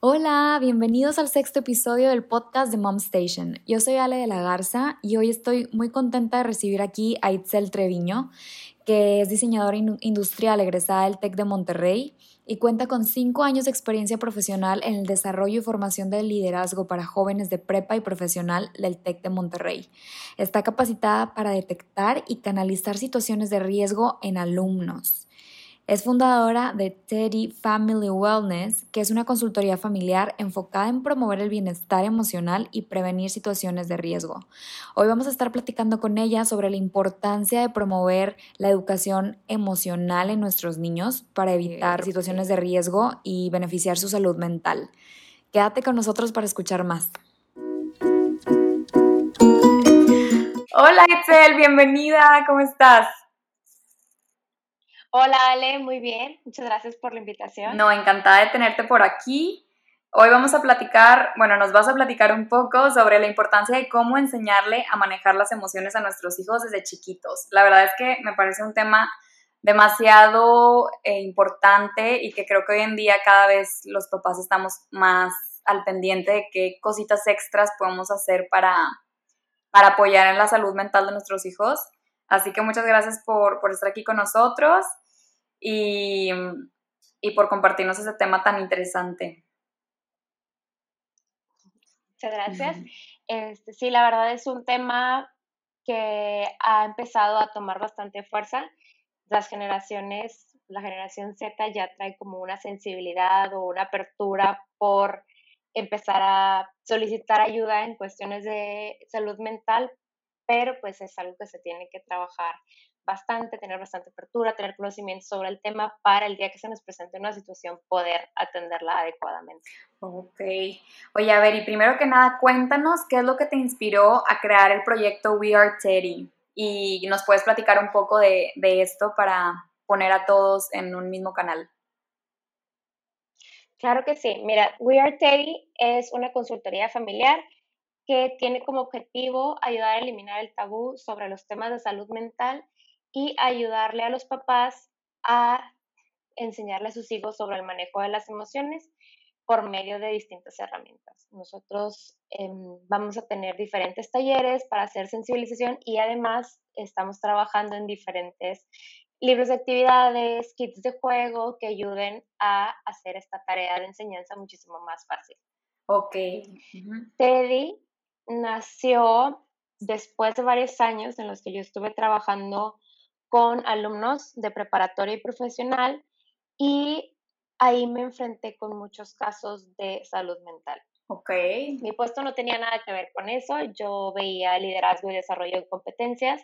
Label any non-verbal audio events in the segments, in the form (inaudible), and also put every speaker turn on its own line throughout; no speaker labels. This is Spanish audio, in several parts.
Hola, bienvenidos al sexto episodio del podcast de Mom Station. Yo soy Ale de la Garza y hoy estoy muy contenta de recibir aquí a Itzel Treviño, que es diseñadora industrial egresada del TEC de Monterrey y cuenta con cinco años de experiencia profesional en el desarrollo y formación del liderazgo para jóvenes de prepa y profesional del TEC de Monterrey. Está capacitada para detectar y canalizar situaciones de riesgo en alumnos. Es fundadora de Teddy Family Wellness, que es una consultoría familiar enfocada en promover el bienestar emocional y prevenir situaciones de riesgo. Hoy vamos a estar platicando con ella sobre la importancia de promover la educación emocional en nuestros niños para evitar situaciones de riesgo y beneficiar su salud mental. Quédate con nosotros para escuchar más. Hola Itzel, bienvenida, ¿cómo estás?
Hola Ale, muy bien. Muchas gracias por la invitación.
No, encantada de tenerte por aquí. Hoy vamos a platicar, bueno, nos vas a platicar un poco sobre la importancia de cómo enseñarle a manejar las emociones a nuestros hijos desde chiquitos. La verdad es que me parece un tema demasiado eh, importante y que creo que hoy en día cada vez los papás estamos más al pendiente de qué cositas extras podemos hacer para, para apoyar en la salud mental de nuestros hijos. Así que muchas gracias por, estar aquí con nosotros y, por compartirnos ese tema tan interesante.
Muchas gracias. Este, sí, la verdad es un tema que ha empezado a tomar bastante fuerza. Las generaciones, la generación Z ya trae como una sensibilidad o una apertura por empezar a solicitar ayuda en cuestiones de salud mental pero pues es algo que se tiene que trabajar bastante, tener bastante apertura, tener conocimiento sobre el tema para el día que se nos presente una situación poder atenderla adecuadamente.
Ok. Oye, a ver, y primero que nada, cuéntanos qué es lo que te inspiró a crear el proyecto We Are Teddy y nos puedes platicar un poco de, de esto para poner a todos en un mismo canal.
Claro que sí. Mira, We Are Teddy es una consultoría familiar que tiene como objetivo ayudar a eliminar el tabú sobre los temas de salud mental y ayudarle a los papás a enseñarle a sus hijos sobre el manejo de las emociones por medio de distintas herramientas. Nosotros em, vamos a tener diferentes talleres para hacer sensibilización y además estamos trabajando en diferentes libros de actividades, kits de juego que ayuden a hacer esta tarea de enseñanza muchísimo más fácil.
Ok.
Teddy nació después de varios años en los que yo estuve trabajando con alumnos de preparatoria y profesional y ahí me enfrenté con muchos casos de salud mental.
Ok.
Mi puesto no tenía nada que ver con eso, yo veía liderazgo y desarrollo de competencias,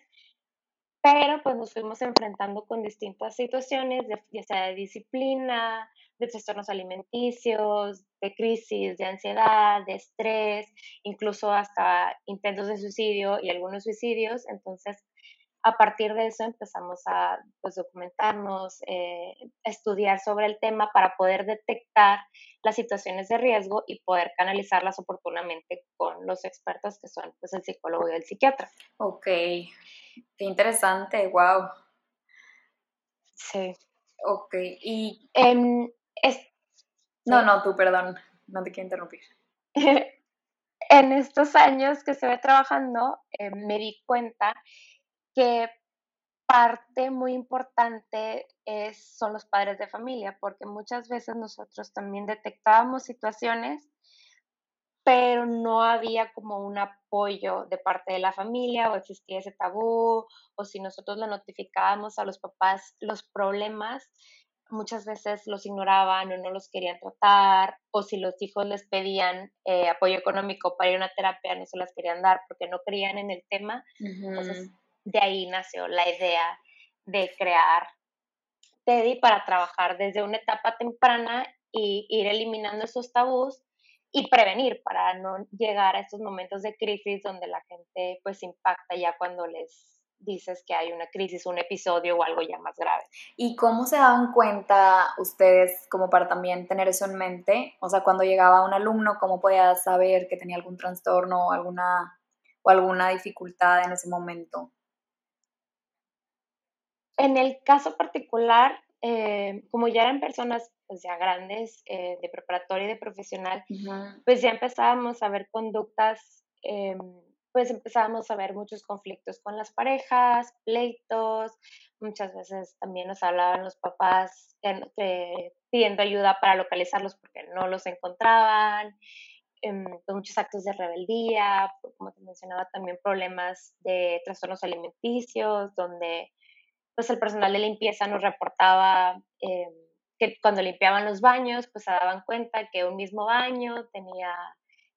pero pues nos fuimos enfrentando con distintas situaciones, ya sea de disciplina, de trastornos alimenticios, de crisis, de ansiedad, de estrés, incluso hasta intentos de suicidio y algunos suicidios. Entonces, a partir de eso empezamos a pues, documentarnos, eh, estudiar sobre el tema para poder detectar las situaciones de riesgo y poder canalizarlas oportunamente con los expertos que son pues, el psicólogo y el psiquiatra.
Ok, qué interesante, wow.
Sí.
Ok, y... No, no, tú, perdón, no te quiero interrumpir. (laughs)
en estos años que estuve trabajando, eh, me di cuenta que parte muy importante es, son los padres de familia, porque muchas veces nosotros también detectábamos situaciones, pero no había como un apoyo de parte de la familia o existía ese tabú, o si nosotros le notificábamos a los papás los problemas, muchas veces los ignoraban o no los querían tratar, o si los hijos les pedían eh, apoyo económico para ir a una terapia, no se las querían dar porque no creían en el tema. Entonces, de ahí nació la idea de crear Teddy para trabajar desde una etapa temprana y ir eliminando esos tabús y prevenir para no llegar a estos momentos de crisis donde la gente pues impacta ya cuando les dices que hay una crisis, un episodio o algo ya más grave.
¿Y cómo se daban cuenta ustedes, como para también tener eso en mente? O sea, cuando llegaba un alumno, ¿cómo podía saber que tenía algún trastorno o alguna, o alguna dificultad en ese momento?
En el caso particular, eh, como ya eran personas pues ya grandes, eh, de preparatoria y de profesional, pues ya empezábamos a ver conductas, em, pues empezábamos a ver muchos conflictos con las parejas, pleitos, muchas veces también nos hablaban los papás pidiendo ayuda para localizarlos porque no los encontraban, con muchos actos de rebeldía, como te mencionaba, también problemas de trastornos alimenticios, donde pues el personal de limpieza nos reportaba em, que cuando limpiaban los baños, pues se daban cuenta que un mismo baño tenía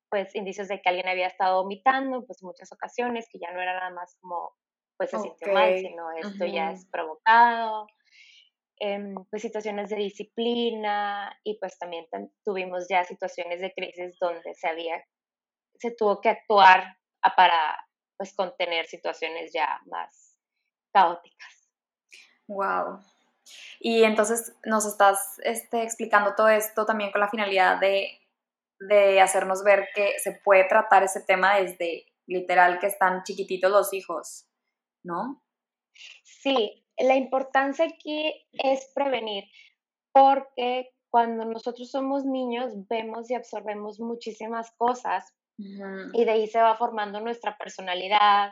pues indicios de que alguien había estado vomitando, pues en muchas ocasiones, que ya no era nada más como pues se sintió mal, sino esto ya es provocado. Em, pues situaciones de disciplina y pues también tuvimos ya situaciones de crisis donde se había, se tuvo que actuar para pues contener situaciones ya más caóticas.
Wow. Y entonces nos estás este, explicando todo esto también con la finalidad de, de hacernos ver que se puede tratar ese tema desde literal que están chiquititos los hijos, ¿no?
Sí, la importancia aquí es prevenir, porque cuando nosotros somos niños vemos y absorbemos muchísimas cosas y de ahí se va formando nuestra personalidad,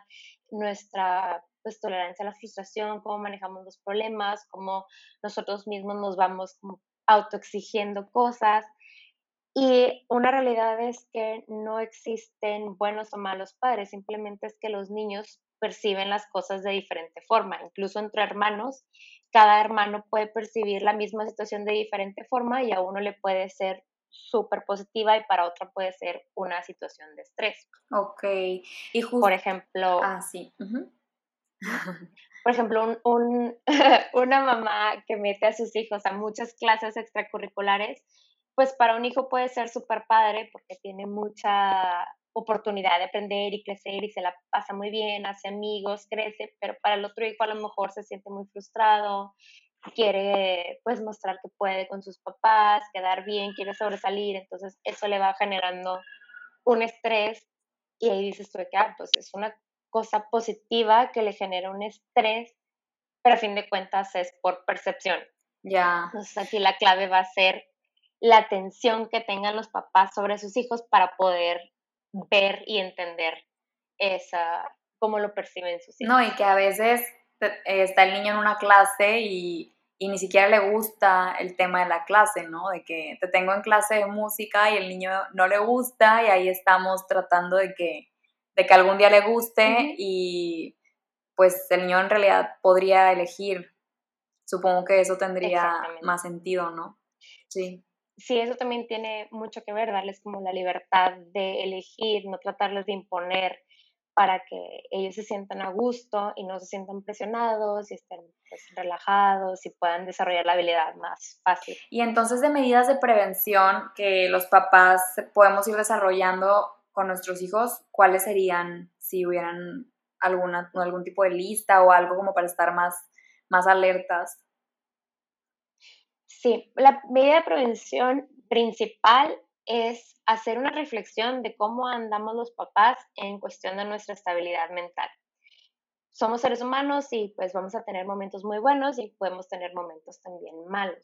nuestra pues tolerancia a la frustración, cómo manejamos los problemas, cómo nosotros mismos nos vamos como autoexigiendo cosas. Y una realidad es que no existen buenos o malos padres, simplemente es que los niños perciben las cosas de diferente forma, incluso entre hermanos, cada hermano puede percibir la misma situación de diferente forma y a uno le puede ser súper positiva y para otra puede ser una situación de estrés.
Ok.
Y Por ejemplo...
Ah, sí.
Por ejemplo, un, (laughs) una mamá que mete a sus hijos a muchas clases extracurriculares, pues para un hijo puede ser súper padre porque tiene mucha oportunidad de aprender y crecer y se la pasa muy bien, hace amigos, crece, pero para el otro hijo a lo mejor se siente muy frustrado, quiere pues mostrar que puede con sus papás, quedar bien, quiere sobresalir, entonces eso le va generando un estrés y ahí dices tú que, ah, pues es una cosa positiva que le genera un estrés, pero a fin de cuentas es por percepción.
Ya.
Entonces aquí la clave va a ser la atención que tengan los papás sobre sus hijos para poder ver y entender esa, cómo lo perciben sus hijos.
No, y que a veces está el niño en una clase y, y, ni siquiera le gusta el tema de la clase, ¿no? De que te tengo en clase de música y el niño no le gusta y ahí estamos tratando de que de que algún día le guste y pues el niño en realidad podría elegir. Supongo que eso tendría más sentido, ¿no?
Sí. Sí, eso también tiene mucho que ver, darles como la libertad de elegir, no tratarles de imponer para que ellos se sientan a gusto y no se sientan presionados y estén pues, relajados y puedan desarrollar la habilidad más fácil.
Y entonces de medidas de prevención que los papás podemos ir desarrollando con nuestros hijos, ¿cuáles serían si hubieran alguna, algún tipo de lista o algo como para estar más, más alertas?
Sí, la medida de prevención principal es hacer una reflexión de cómo andamos los papás en cuestión de nuestra estabilidad mental. Somos seres humanos y pues vamos a tener momentos muy buenos y podemos tener momentos también malos.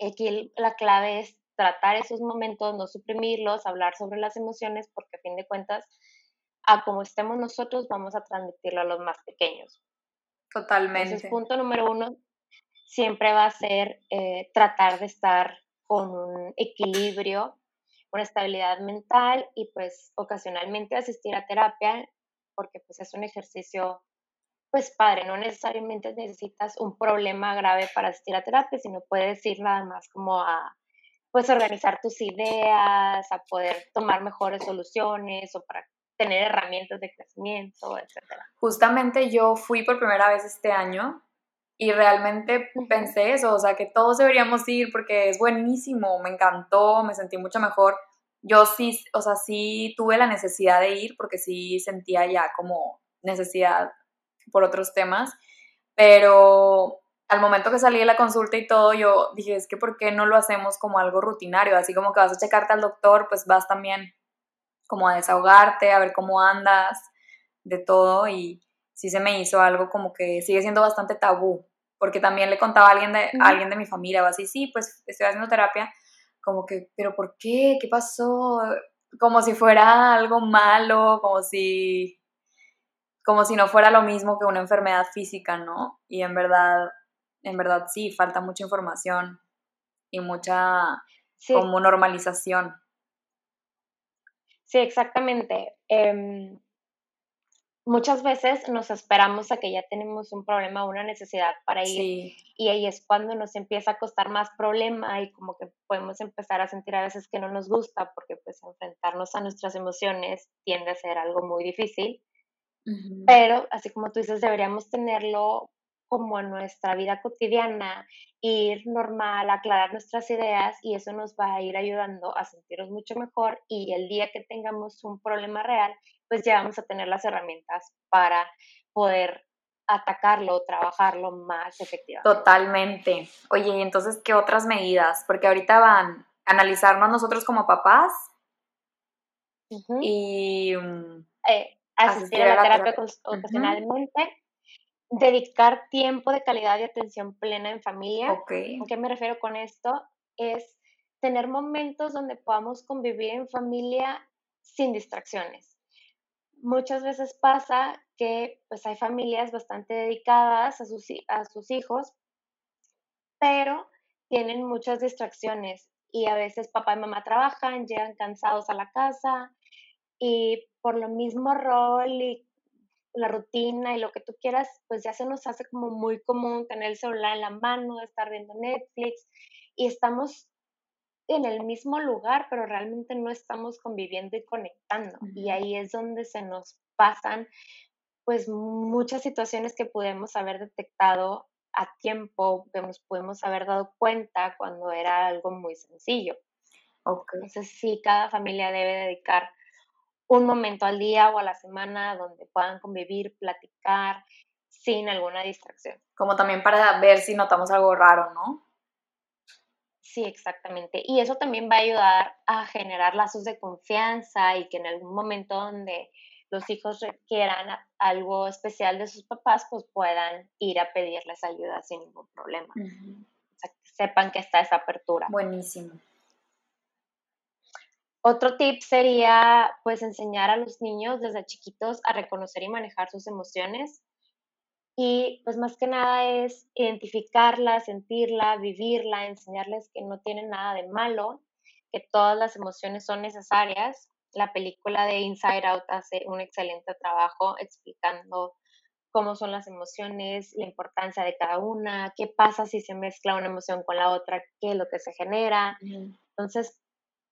Aquí la clave es tratar esos momentos, no suprimirlos, hablar sobre las emociones, porque a fin de cuentas, a como estemos nosotros, vamos a transmitirlo a los más pequeños.
Totalmente.
Entonces, punto número uno, siempre va a ser eh, tratar de estar con un equilibrio, una estabilidad mental y pues ocasionalmente asistir a terapia, porque pues es un ejercicio pues padre, no necesariamente necesitas un problema grave para asistir a terapia, sino puedes ir nada más como a pues organizar tus ideas, a poder tomar mejores soluciones o para tener herramientas de crecimiento, etc.
Justamente yo fui por primera vez este año y realmente pensé eso, o sea, que todos deberíamos ir porque es buenísimo, me encantó, me sentí mucho mejor. Yo sí, o sea, sí tuve la necesidad de ir porque sí sentía ya como necesidad por otros temas, pero al momento que salí de la consulta y todo, yo dije, es que ¿por qué no lo hacemos como algo rutinario? Así como que vas a checarte al doctor, pues vas también como a desahogarte, a ver cómo andas, de todo, y sí se me hizo algo como que sigue siendo bastante tabú, porque también le contaba a alguien de, a alguien de mi familia o así, sí, pues estoy haciendo terapia, como que, pero ¿por qué? ¿Qué pasó? Como si fuera algo malo, como si, como si no fuera lo mismo que una enfermedad física, ¿no? Y en verdad, en verdad sí, falta mucha información y mucha como normalización.
Sí, exactamente. Em, muchas veces nos esperamos a que ya tenemos un problema o una necesidad para ir y ahí es cuando nos empieza a costar más problema y como que podemos empezar a sentir a veces que no nos gusta porque pues enfrentarnos a nuestras emociones tiende a ser algo muy difícil. Pero así como tú dices, deberíamos tenerlo como en nuestra vida cotidiana, ir normal, aclarar nuestras ideas y eso nos va a ir ayudando a sentirnos mucho mejor y el día que tengamos un problema real, pues ya vamos a tener las herramientas para poder atacarlo, trabajarlo más efectivamente.
Totalmente. Oye, y entonces, ¿qué otras medidas? Porque ahorita van a analizarnos nosotros como papás y
eh, asistir, a la, terapia, ocasionalmente dedicar tiempo de calidad y atención plena en familia. ¿A qué me refiero con esto? Es tener momentos donde podamos convivir en familia sin distracciones. Muchas veces pasa que pues hay familias bastante dedicadas a sus, a sus hijos, pero tienen muchas distracciones y a veces papá y mamá trabajan, llegan cansados a la casa y por lo mismo rol y la rutina y lo que tú quieras, pues ya se nos hace como muy común tener el celular en la mano, estar viendo Netflix y estamos en el mismo lugar, pero realmente no estamos conviviendo y conectando. Y ahí es donde se nos pasan pues muchas situaciones que podemos haber detectado a tiempo, que nos podemos haber dado cuenta cuando era algo muy sencillo. Entonces sí, cada familia debe dedicar un momento al día o a la semana donde puedan convivir, platicar sin alguna distracción.
Como también para ver si notamos algo raro, ¿no?
Sí, exactamente. Y eso también va a ayudar a generar lazos de confianza y que en algún momento donde los hijos requieran algo especial de sus papás, pues puedan ir a pedirles ayuda sin ningún problema. O sea, que sepan que está esa apertura.
Buenísimo.
Otro tip sería pues enseñar a los niños desde chiquitos a reconocer y manejar sus emociones y pues más que nada es identificarla, sentirla, vivirla, enseñarles que no tienen nada de malo, que todas las emociones son necesarias. La película de Inside Out hace un excelente trabajo explicando cómo son las emociones, la importancia de cada una, qué pasa si se mezcla una emoción con la otra, qué es lo que se genera. Entonces,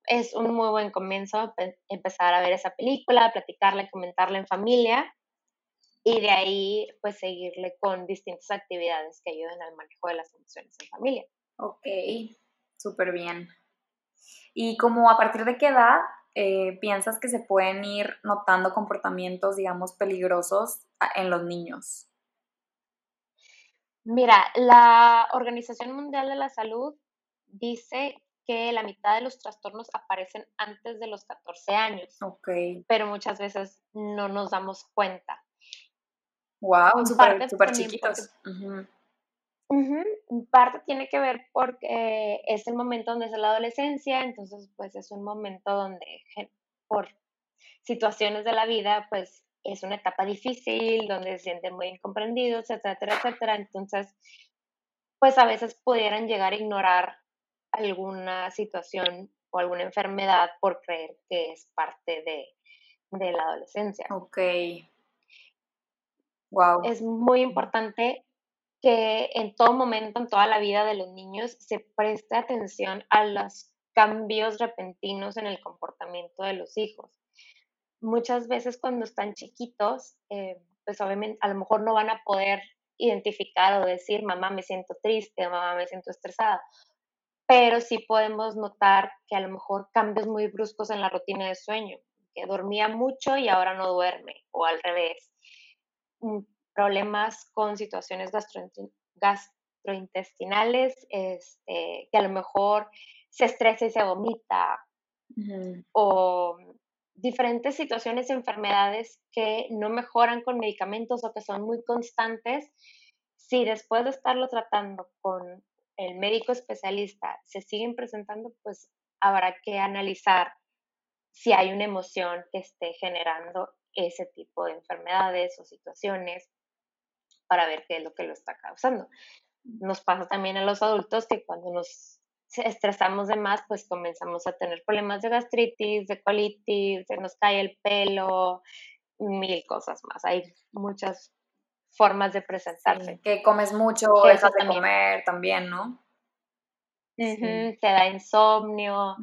es un muy buen comienzo empezar a ver esa película, platicarla y comentarla en familia y de ahí pues seguirle con distintas actividades que ayuden al manejo de las emociones en familia.
Ok, súper bien. ¿Y como a partir de qué edad eh, piensas que se pueden ir notando comportamientos, digamos, peligrosos en los niños?
Mira, la Organización Mundial de la Salud dice que la mitad de los trastornos aparecen antes de los 14 años.
Ok.
Pero muchas veces no nos damos cuenta.
Wow, súper chiquitos.
Parte tiene que ver porque es el momento donde es la adolescencia, entonces pues es un momento donde por situaciones de la vida pues es una etapa difícil, donde se sienten muy incomprendidos, etcétera, etcétera. Entonces pues a veces pudieran llegar a ignorar alguna situación o alguna enfermedad por creer que es parte de, la adolescencia.
Ok.
Es muy importante que en todo momento, en toda la vida de los niños, se preste atención a los cambios repentinos en el comportamiento de los hijos. Muchas veces cuando están chiquitos, eh, pues obviamente a lo mejor no van a poder identificar o decir, mamá, me siento triste, mamá, me siento estresada, pero sí podemos notar que a lo mejor cambios muy bruscos en la rutina de sueño, que dormía mucho y ahora no duerme, o al revés. Mm, problemas con situaciones gastrointestinales, este, que a lo mejor se estresa y se vomita, o diferentes situaciones, enfermedades que no mejoran con medicamentos o que son muy constantes si después de estarlo tratando con el médico especialista se siguen presentando, pues habrá que analizar si hay una emoción que esté generando ese tipo de enfermedades o situaciones para ver qué es lo que lo está causando. Nos pasa también a los adultos que cuando nos estresamos de más, pues comenzamos a tener problemas de gastritis, de colitis, se nos cae el pelo, mil cosas más. Hay muchas formas de presentarse.
que comes mucho, o dejas de comer también, ¿no?
Te da insomnio,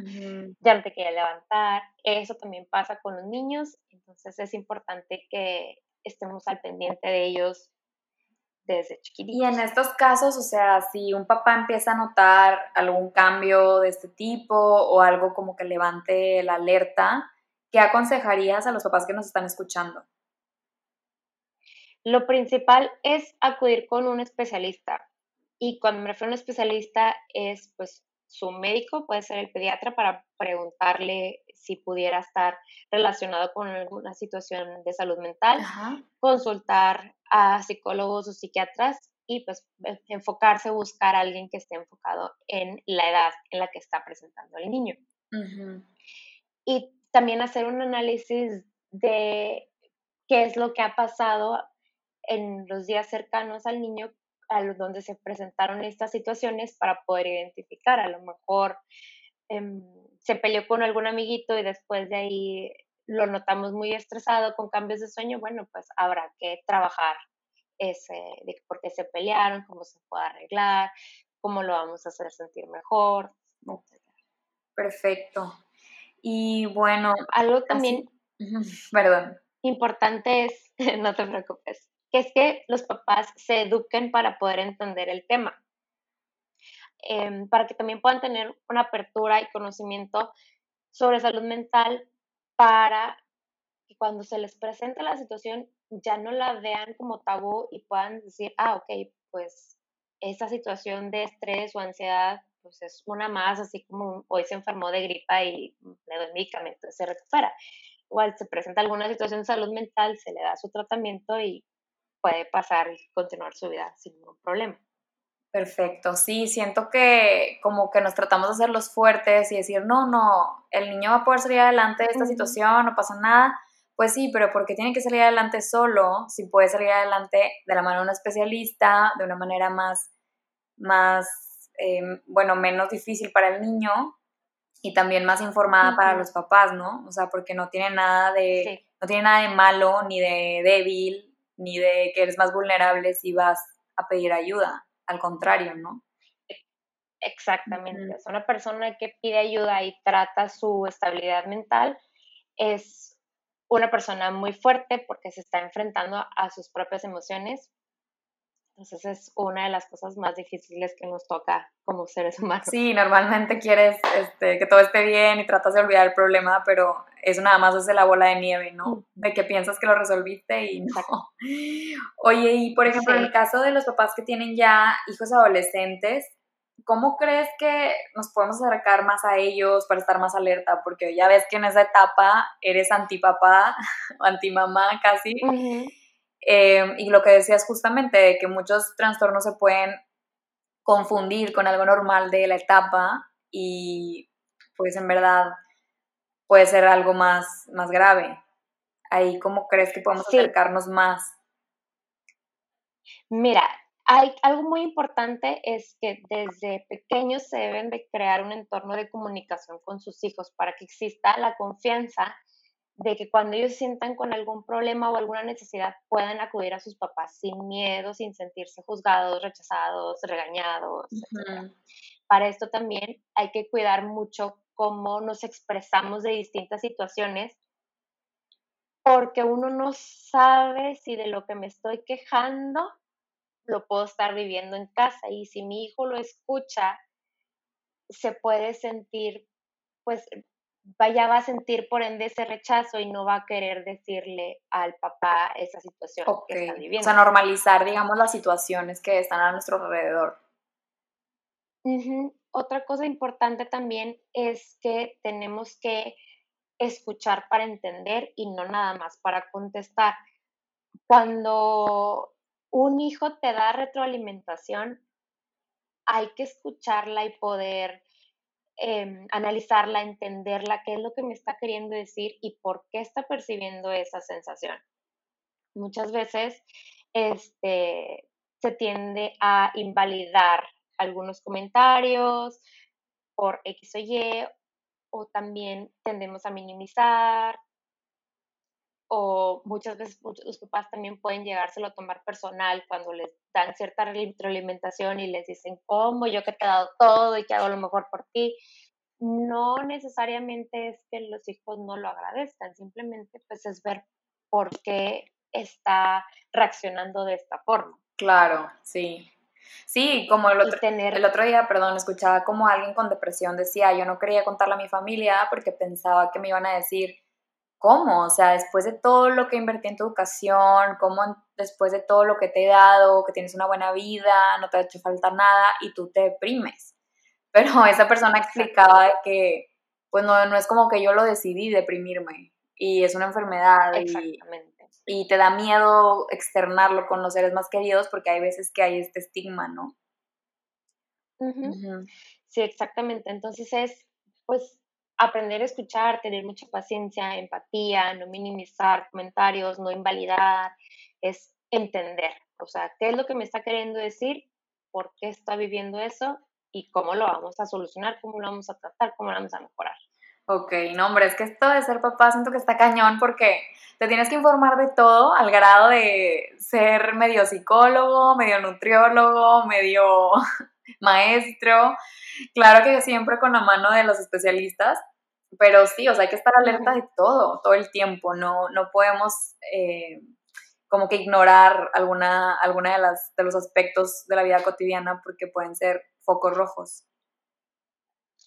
ya no te quiere levantar. Eso también pasa con los niños, entonces es importante que estemos al pendiente de ellos desde chiquititos.
Y en estos casos, o sea, si un papá empieza a notar algún cambio de este tipo o algo como que levante la alerta, ¿qué aconsejarías a los papás que nos están escuchando?
Lo principal es acudir con un especialista. Y cuando me refiero a un especialista es pues su médico, puede ser el pediatra, para preguntarle si pudiera estar relacionado con alguna situación de salud mental, consultar a psicólogos o psiquiatras y pues e, enfocarse, buscar a alguien que esté enfocado en la edad en la que está presentando el niño. Y también hacer un análisis de qué es lo que ha pasado en los días cercanos al niño a donde se presentaron estas situaciones para poder identificar. A lo mejor em, se peleó con algún amiguito y después de ahí lo notamos muy estresado con cambios de sueño, bueno, pues habrá que trabajar ese, de por qué se pelearon, cómo se puede arreglar, cómo lo vamos a hacer sentir mejor.
Perfecto. Y bueno,
algo también
perdón.
importante es, (laughs) no te preocupes, que es que los papás se eduquen para poder entender el tema, em, para que también puedan tener una apertura y conocimiento sobre salud mental para que cuando se les presente la situación ya no la vean como tabú y puedan decir, ah, ok, pues esta situación de estrés o ansiedad pues es una más, así como hoy se enfermó de gripa y le doy medicamento, se recupera. Igual se presenta alguna situación de salud mental, se le da su tratamiento y puede pasar y continuar su vida sin ningún problema.
Perfecto, sí, siento que como que nos tratamos de hacer los fuertes y decir, no, no, el niño va a poder salir adelante de esta situación, no pasa nada. Pues sí, pero porque tiene que salir adelante solo, si puede salir adelante de la mano de un especialista, de una manera más, más eh, bueno, menos difícil para el niño y también más informada para los papás, ¿no? O sea, porque no tiene nada de, no tiene nada de malo ni de débil ni de que eres más vulnerable si vas a pedir ayuda, al contrario, ¿no?
Exactamente, es una persona que pide ayuda y trata su estabilidad mental es una persona muy fuerte porque se está enfrentando a sus propias emociones. Entonces es una de las cosas más difíciles que nos toca como seres (laughs) humanos.
Sí, normalmente quieres este, que todo esté bien y tratas de olvidar el problema, pero eso nada más es de la bola de nieve, ¿no? De que piensas que lo resolviste y (laughs) no. Oye, y por ejemplo, en el caso de los papás que tienen ya hijos adolescentes, ¿cómo crees que nos podemos acercar más a ellos para estar más alerta? Porque ya ves que en esa etapa eres antipapá o (laughs) antimamá casi. Eh, y lo que decías justamente, de que muchos trastornos se pueden confundir con algo normal de la etapa y pues en verdad puede ser algo más, más grave. Ahí, ¿cómo crees que podemos acercarnos más?
Mira, hay algo muy importante es que desde pequeños se deben de crear un entorno de comunicación con sus hijos para que exista la confianza de que cuando ellos sientan con algún problema o alguna necesidad puedan acudir a sus papás sin miedo, sin sentirse juzgados, rechazados, regañados. Para esto también hay que cuidar mucho cómo nos expresamos de distintas situaciones, porque uno no sabe si de lo que me estoy quejando lo puedo estar viviendo en casa y si mi hijo lo escucha, se puede sentir, pues vaya va a sentir por ende ese rechazo y no va a querer decirle al papá esa situación que está viviendo. O
sea, normalizar, digamos, las situaciones que están a nuestro alrededor.
Otra cosa importante también es que tenemos que escuchar para entender y no nada más para contestar. Cuando un hijo te da retroalimentación, hay que escucharla y poder em, analizarla, entenderla, qué es lo que me está queriendo decir y por qué está percibiendo esa sensación. Muchas veces este, se tiende a invalidar algunos comentarios por X o Y, o también tendemos a minimizar, o muchas veces los papás también pueden llegárselo a tomar personal cuando les dan cierta retroalimentación y les dicen, ¿cómo yo que te he dado todo y que hago lo mejor por ti? No necesariamente es que los hijos no lo agradezcan, simplemente pues es ver por qué está reaccionando de esta forma.
Claro, sí. Sí, como el otro, el otro día, perdón, escuchaba como alguien con depresión decía, yo no quería contarle a mi familia porque pensaba que me iban a decir, ¿cómo? O sea, después de todo lo que invertí en tu educación, ¿cómo después de todo lo que te he dado, que tienes una buena vida, no te ha hecho falta nada y tú te deprimes? (laughs) Pero esa persona explicaba que, pues no, no es como que yo lo decidí deprimirme y es una enfermedad
Exactamente.
Y, y te da miedo externarlo con los seres más queridos porque hay veces que hay este estigma, ¿no?
Sí, exactamente. Entonces es, pues, aprender a escuchar, tener mucha paciencia, empatía, no minimizar comentarios, no invalidar, es entender, o sea, qué es lo que me está queriendo decir, por qué está viviendo eso y cómo lo vamos a solucionar, cómo lo vamos a tratar, cómo lo vamos a mejorar.
Ok, no, hombre, es que esto de ser papá siento que está cañón porque te tienes que informar de todo al grado de ser medio psicólogo, medio nutriólogo, medio (laughs) maestro. Claro que siempre con la mano de los especialistas, pero sí, o sea, hay que estar alerta de todo, todo el tiempo. No, no podemos eh, como que ignorar alguna, alguna de, las, de los aspectos de la vida cotidiana porque pueden ser focos rojos.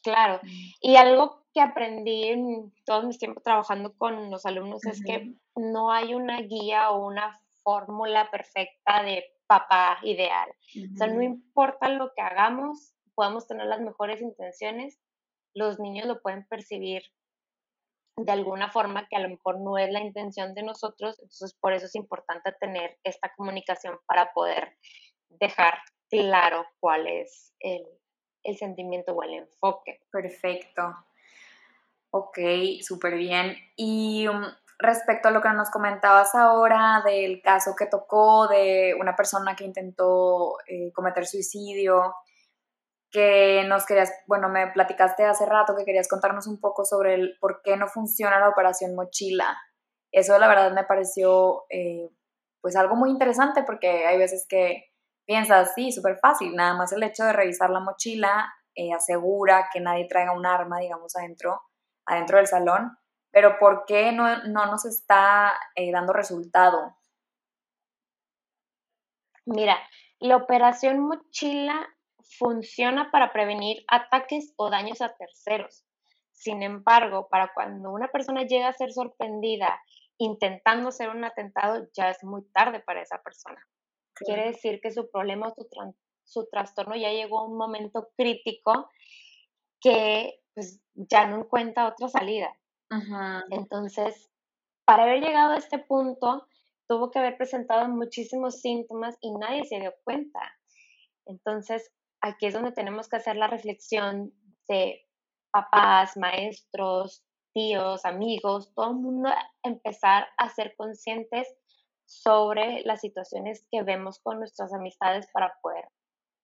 Claro, y algo que aprendí en todos mis tiempos trabajando con los alumnos es que no hay una guía o una fórmula perfecta de papá ideal. O sea, no importa lo que hagamos, podemos tener las mejores intenciones, los niños lo pueden percibir de alguna forma que a lo mejor no es la intención de nosotros, entonces por eso es importante tener esta comunicación para poder dejar claro cuál es el, el sentimiento o el enfoque.
Perfecto. Ok, súper bien. Y um, respecto a lo que nos comentabas ahora del caso que tocó de una persona que intentó eh, cometer suicidio, que nos querías, bueno, me platicaste hace rato que querías contarnos un poco sobre el por qué no funciona la operación mochila. Eso la verdad me pareció eh, pues algo muy interesante porque hay veces que piensas, sí, súper fácil, nada más el hecho de revisar la mochila eh, asegura que nadie traiga un arma, digamos, adentro, adentro del salón pero ¿por qué no, nos está eh, dando resultado?
Mira, la operación mochila funciona para prevenir ataques o daños a terceros. Sin embargo, para cuando una persona llega a ser sorprendida intentando hacer un atentado, ya es muy tarde para esa persona. Quiere decir que su problema o su, trastorno ya llegó a un momento crítico que pues, ya no encuentra otra salida. Entonces, para haber llegado a este punto, tuvo que haber presentado muchísimos síntomas y nadie se dio cuenta. Entonces, aquí es donde tenemos que hacer la reflexión de papás, maestros, tíos, amigos, todo el mundo empezar a ser conscientes sobre las situaciones que vemos con nuestras amistades para poder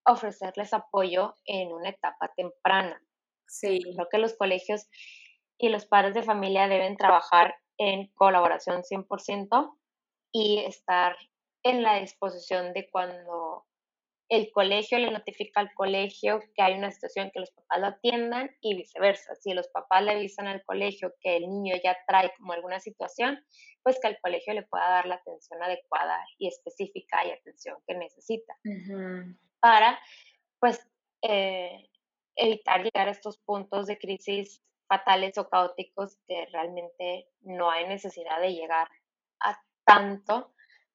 ofrecerles apoyo en una etapa temprana.
Sí.
Creo que los colegios y los padres de familia deben trabajar en colaboración 100% y estar en la disposición de cuando el colegio le notifica al colegio que hay una situación que los papás lo atiendan y viceversa. Si los papás le avisan al colegio que el niño ya trae como alguna situación, pues que el colegio le pueda dar la atención adecuada y específica y atención que necesita para pues eh, evitar llegar a estos puntos de crisis fatales o caóticos que realmente no hay necesidad de llegar a tanto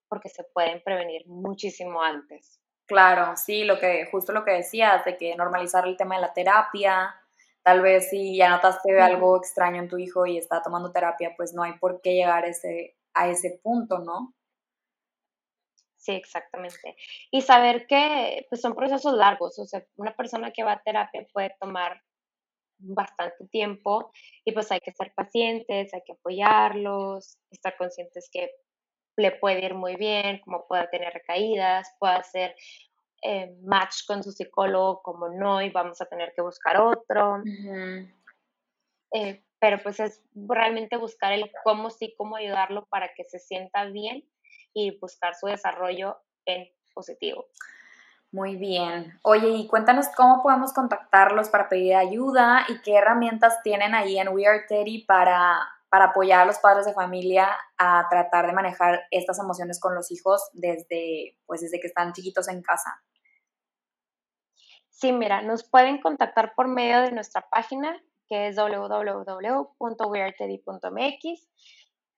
porque se pueden prevenir muchísimo antes.
Claro, sí, lo que, justo lo que decías, de que normalizar el tema de la terapia, tal vez si ya notaste algo extraño en tu hijo y está tomando terapia, pues no hay por qué llegar ese, a ese punto, ¿no?
Sí, exactamente. Y saber que pues, son procesos largos, o sea, una persona que va a terapia puede tomar bastante tiempo y pues hay que ser pacientes, hay que apoyarlos, estar conscientes que le puede ir muy bien, como pueda tener recaídas, puede hacer eh, match con su psicólogo, como no, y vamos a tener que buscar otro. Eh, pero pues es realmente buscar el cómo sí, cómo ayudarlo para que se sienta bien y buscar su desarrollo en positivo.
Muy bien. Oye, y cuéntanos cómo podemos contactarlos para pedir ayuda y qué herramientas tienen ahí en We Are Teddy para, para apoyar a los padres de familia a tratar de manejar estas emociones con los hijos desde, pues, desde que están chiquitos en casa.
Sí, mira, nos pueden contactar por medio de nuestra página que es www.wearteddy.mx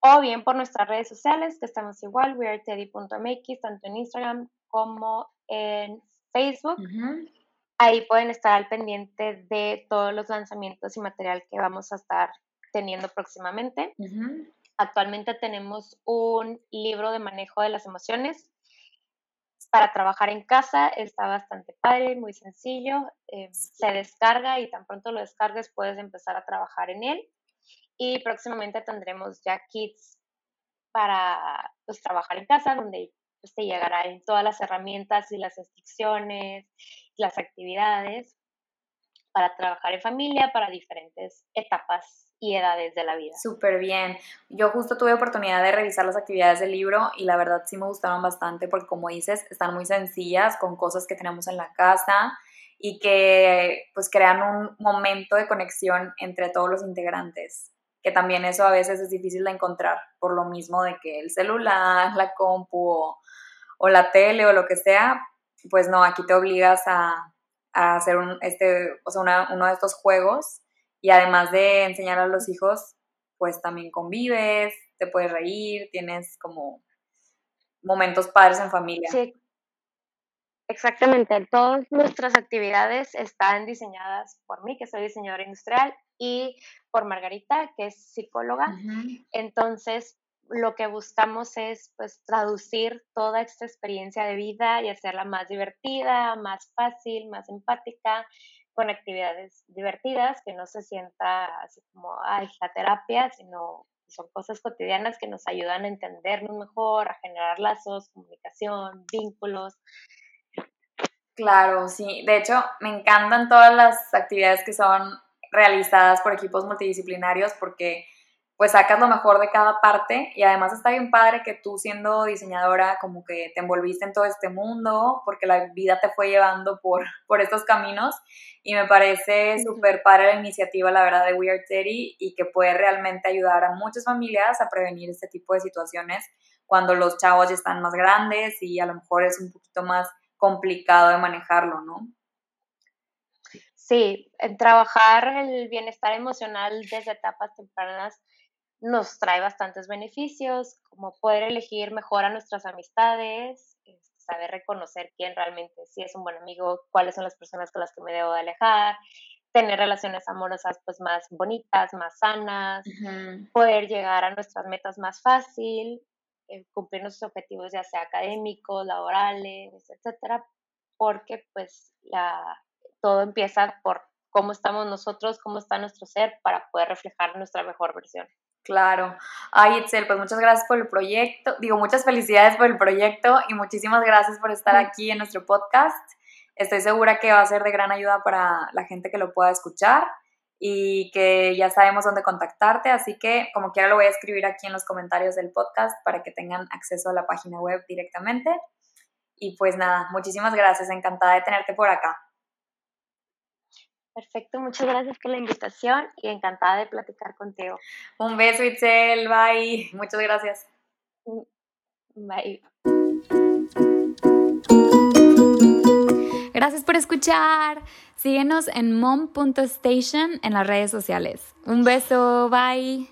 o bien por nuestras redes sociales, que estamos igual, wearteddy.mx, tanto en Instagram como en Facebook. Ahí pueden estar al pendiente de todos los lanzamientos y material que vamos a estar teniendo próximamente. Actualmente tenemos un libro de manejo de las emociones para trabajar en casa. Está bastante padre, muy sencillo. Eh, se descarga y tan pronto lo descargues puedes empezar a trabajar en él. Y próximamente tendremos ya kits para pues, trabajar en casa, donde pues, te llegarán todas las herramientas y las instrucciones, las actividades para trabajar en familia para diferentes etapas y edades de la vida.
Súper bien. Yo justo tuve oportunidad de revisar las actividades del libro y la verdad sí me gustaron bastante porque como dices, están muy sencillas con cosas que tenemos en la casa y que pues crean un momento de conexión entre todos los integrantes que también eso a veces es difícil de encontrar por lo mismo de que el celular, la compu o, la tele o lo que sea, pues no, aquí te obligas a, hacer un, este, o sea, uno de estos juegos y además de enseñar a los hijos, pues también convives, te puedes reír, tienes como momentos padres en familia.
Sí, exactamente. Todas nuestras actividades están diseñadas por mí, que soy diseñadora industrial, y por Margarita, que es psicóloga. Entonces, lo que buscamos es pues traducir toda esta experiencia de vida y hacerla más divertida, más fácil, más empática, con actividades divertidas, que no se sienta así como, ay, la terapia, sino son cosas cotidianas que nos ayudan a entendernos mejor, a generar lazos, comunicación, vínculos.
Claro, sí. De hecho, me encantan todas las actividades que son realizadas por equipos multidisciplinarios porque pues sacas lo mejor de cada parte y además está bien padre que tú siendo diseñadora como que te envolviste en todo este mundo porque la vida te fue llevando por, (laughs) por estos caminos y me parece súper padre la iniciativa la verdad de We Are Teddy y que puede realmente ayudar a muchas familias a prevenir este tipo de situaciones cuando los chavos ya están más grandes y a lo mejor es un poquito más complicado de manejarlo, ¿no?
Sí, trabajar el bienestar emocional desde etapas tempranas nos trae bastantes beneficios, como poder elegir mejor a nuestras amistades, este, saber reconocer quién realmente sí es un buen amigo, cuáles son las personas con las que me debo de alejar, tener relaciones amorosas pues más bonitas, más sanas, poder llegar a nuestras metas más fácil, eh, cumplir nuestros objetivos ya sea académicos, laborales, etcétera, porque pues la, todo empieza por cómo estamos nosotros, cómo está nuestro ser para poder reflejar nuestra mejor versión.
Claro. Ay, Itzel, pues muchas gracias por el proyecto. Digo, muchas felicidades por el proyecto y muchísimas gracias por estar aquí en nuestro podcast. Estoy segura que va a ser de gran ayuda para la gente que lo pueda escuchar y que ya sabemos dónde contactarte, así que como quiera lo voy a escribir aquí en los comentarios del podcast para que tengan acceso a la página web directamente. Y pues nada, muchísimas gracias, encantada de tenerte por acá.
Perfecto, muchas gracias por la invitación y encantada de platicar contigo.
Un beso, Itzel, bye. Muchas gracias.
Bye.
Gracias por escuchar. Síguenos en mom.station en las redes sociales. Un beso, bye.